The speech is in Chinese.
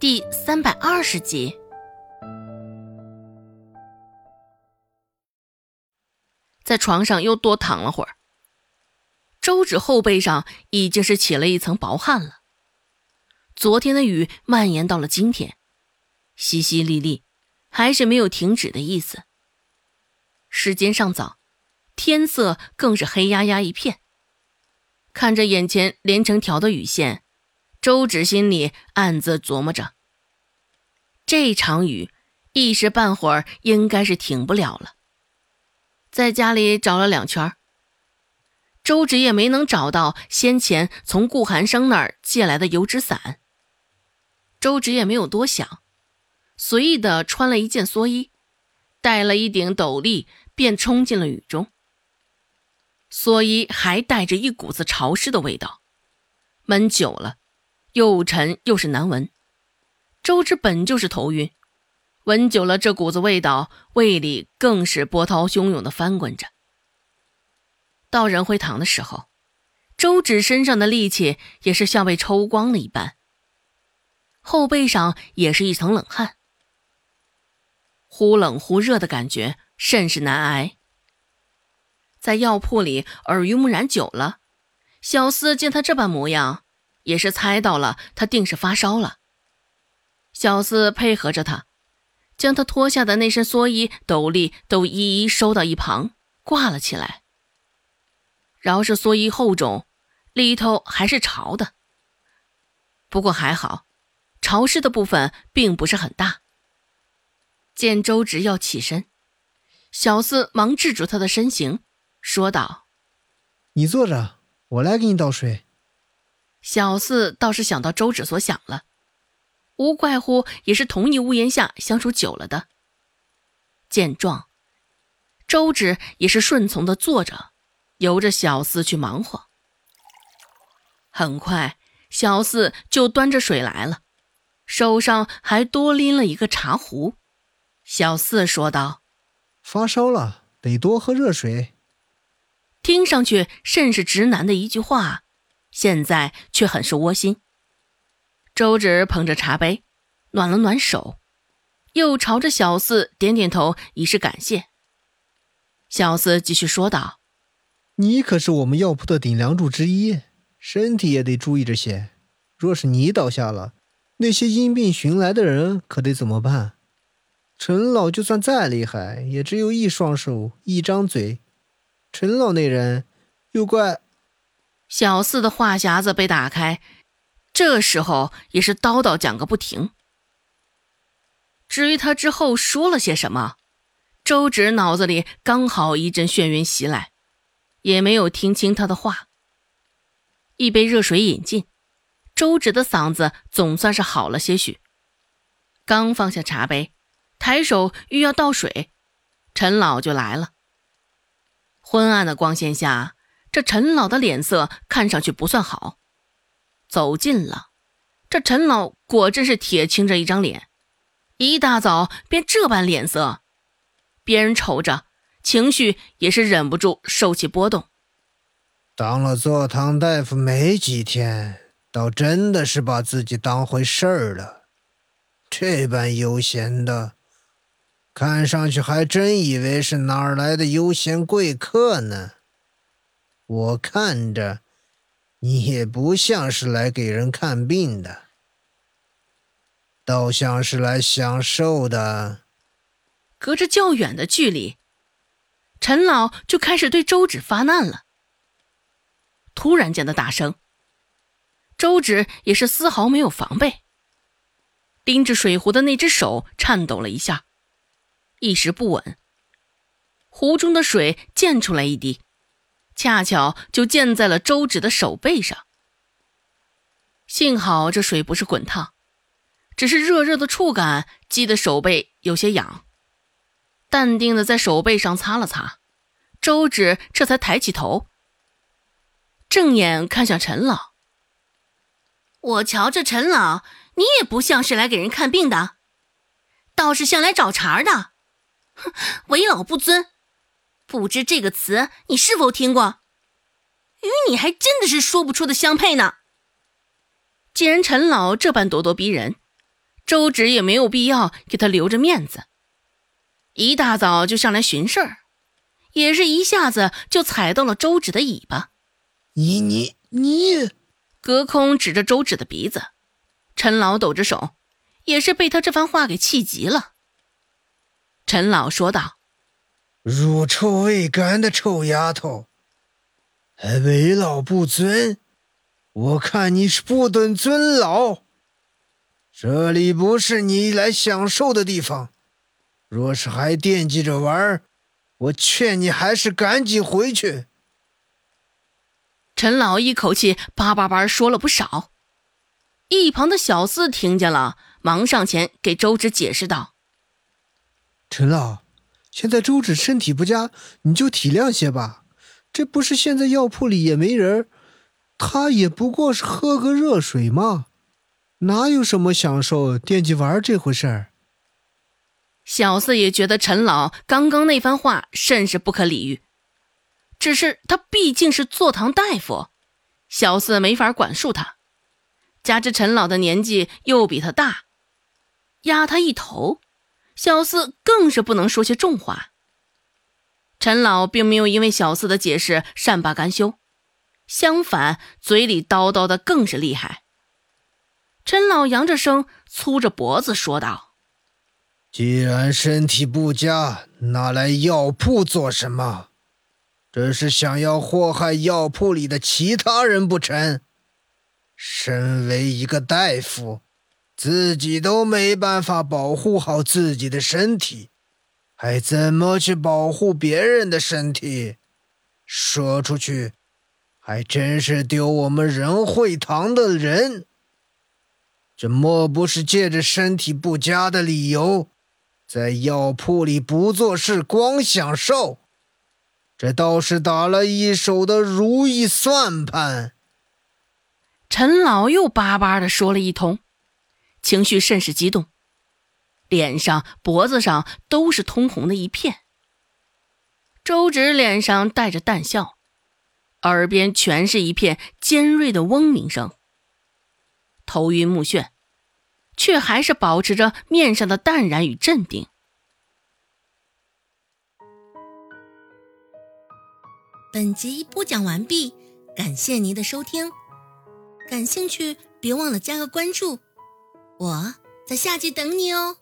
第三百二十集。在床上又多躺了会儿，周芷后背上已经是起了一层薄汗了。昨天的雨蔓延到了今天，淅淅沥沥，还是没有停止的意思。时间尚早，天色更是黑压压一片。看着眼前连成条的雨线。周芷心里暗自琢磨着：这场雨一时半会儿应该是停不了了。在家里找了两圈，周芷也没能找到先前从顾寒生那儿借来的油纸伞。周芷也没有多想，随意的穿了一件蓑衣，戴了一顶斗笠，便冲进了雨中。蓑衣还带着一股子潮湿的味道，闷久了。又沉又是难闻，周芷本就是头晕，闻久了这股子味道，胃里更是波涛汹涌的翻滚着。到仁惠堂的时候，周芷身上的力气也是像被抽光了一般，后背上也是一层冷汗，忽冷忽热的感觉甚是难挨。在药铺里耳濡目染久了，小厮见他这般模样。也是猜到了，他定是发烧了。小四配合着他，将他脱下的那身蓑衣、斗笠都一一收到一旁，挂了起来。饶是蓑衣厚重，里头还是潮的。不过还好，潮湿的部分并不是很大。见周直要起身，小四忙制住他的身形，说道：“你坐着，我来给你倒水。”小四倒是想到周芷所想了，无怪乎也是同一屋檐下相处久了的。见状，周芷也是顺从的坐着，由着小四去忙活。很快，小四就端着水来了，手上还多拎了一个茶壶。小四说道：“发烧了，得多喝热水。”听上去甚是直男的一句话。现在却很是窝心。周芷捧着茶杯，暖了暖手，又朝着小四点点头，以示感谢。小四继续说道：“你可是我们药铺的顶梁柱之一，身体也得注意着些。若是你倒下了，那些因病寻来的人可得怎么办？陈老就算再厉害，也只有一双手，一张嘴。陈老那人，又怪……”小四的话匣子被打开，这时候也是叨叨讲个不停。至于他之后说了些什么，周芷脑子里刚好一阵眩晕袭来，也没有听清他的话。一杯热水饮尽，周芷的嗓子总算是好了些许。刚放下茶杯，抬手欲要倒水，陈老就来了。昏暗的光线下。这陈老的脸色看上去不算好，走近了，这陈老果真是铁青着一张脸，一大早便这般脸色，别人瞅着，情绪也是忍不住受起波动。当了坐堂大夫没几天，倒真的是把自己当回事儿了，这般悠闲的，看上去还真以为是哪儿来的悠闲贵客呢。我看着，你也不像是来给人看病的，倒像是来享受的。隔着较远的距离，陈老就开始对周芷发难了。突然间的大声，周芷也是丝毫没有防备，盯着水壶的那只手颤抖了一下，一时不稳，壶中的水溅出来一滴。恰巧就溅在了周芷的手背上。幸好这水不是滚烫，只是热热的触感，激得手背有些痒。淡定的在手背上擦了擦，周芷这才抬起头，正眼看向陈老。我瞧这陈老，你也不像是来给人看病的，倒是像来找茬的。哼，为老不尊。不知这个词你是否听过？与你还真的是说不出的相配呢。既然陈老这般咄咄逼人，周芷也没有必要给他留着面子，一大早就上来寻事儿，也是一下子就踩到了周芷的尾巴。你你你！隔空指着周芷的鼻子，陈老抖着手，也是被他这番话给气急了。陈老说道：“入臭未干的臭丫头，还为老不尊！我看你是不懂尊老。这里不是你来享受的地方，若是还惦记着玩，我劝你还是赶紧回去。”陈老一口气叭叭叭说了不少，一旁的小四听见了，忙上前给周芷解释道：“陈老，现在周芷身体不佳，你就体谅些吧。这不是现在药铺里也没人，他也不过是喝个热水嘛，哪有什么享受惦记玩这回事儿？”小四也觉得陈老刚刚那番话甚是不可理喻。只是他毕竟是坐堂大夫，小四没法管束他，加之陈老的年纪又比他大，压他一头，小四更是不能说些重话。陈老并没有因为小四的解释善罢甘休，相反，嘴里叨叨的更是厉害。陈老扬着声，粗着脖子说道：“既然身体不佳，拿来药铺做什么？”这是想要祸害药铺里的其他人不成？身为一个大夫，自己都没办法保护好自己的身体，还怎么去保护别人的身体？说出去，还真是丢我们仁惠堂的人。这莫不是借着身体不佳的理由，在药铺里不做事，光享受？这倒是打了一手的如意算盘。陈老又巴巴的说了一通，情绪甚是激动，脸上、脖子上都是通红的一片。周芷脸上带着淡笑，耳边全是一片尖锐的嗡鸣声，头晕目眩，却还是保持着面上的淡然与镇定。本集播讲完毕，感谢您的收听。感兴趣，别忘了加个关注，我在下集等你哦。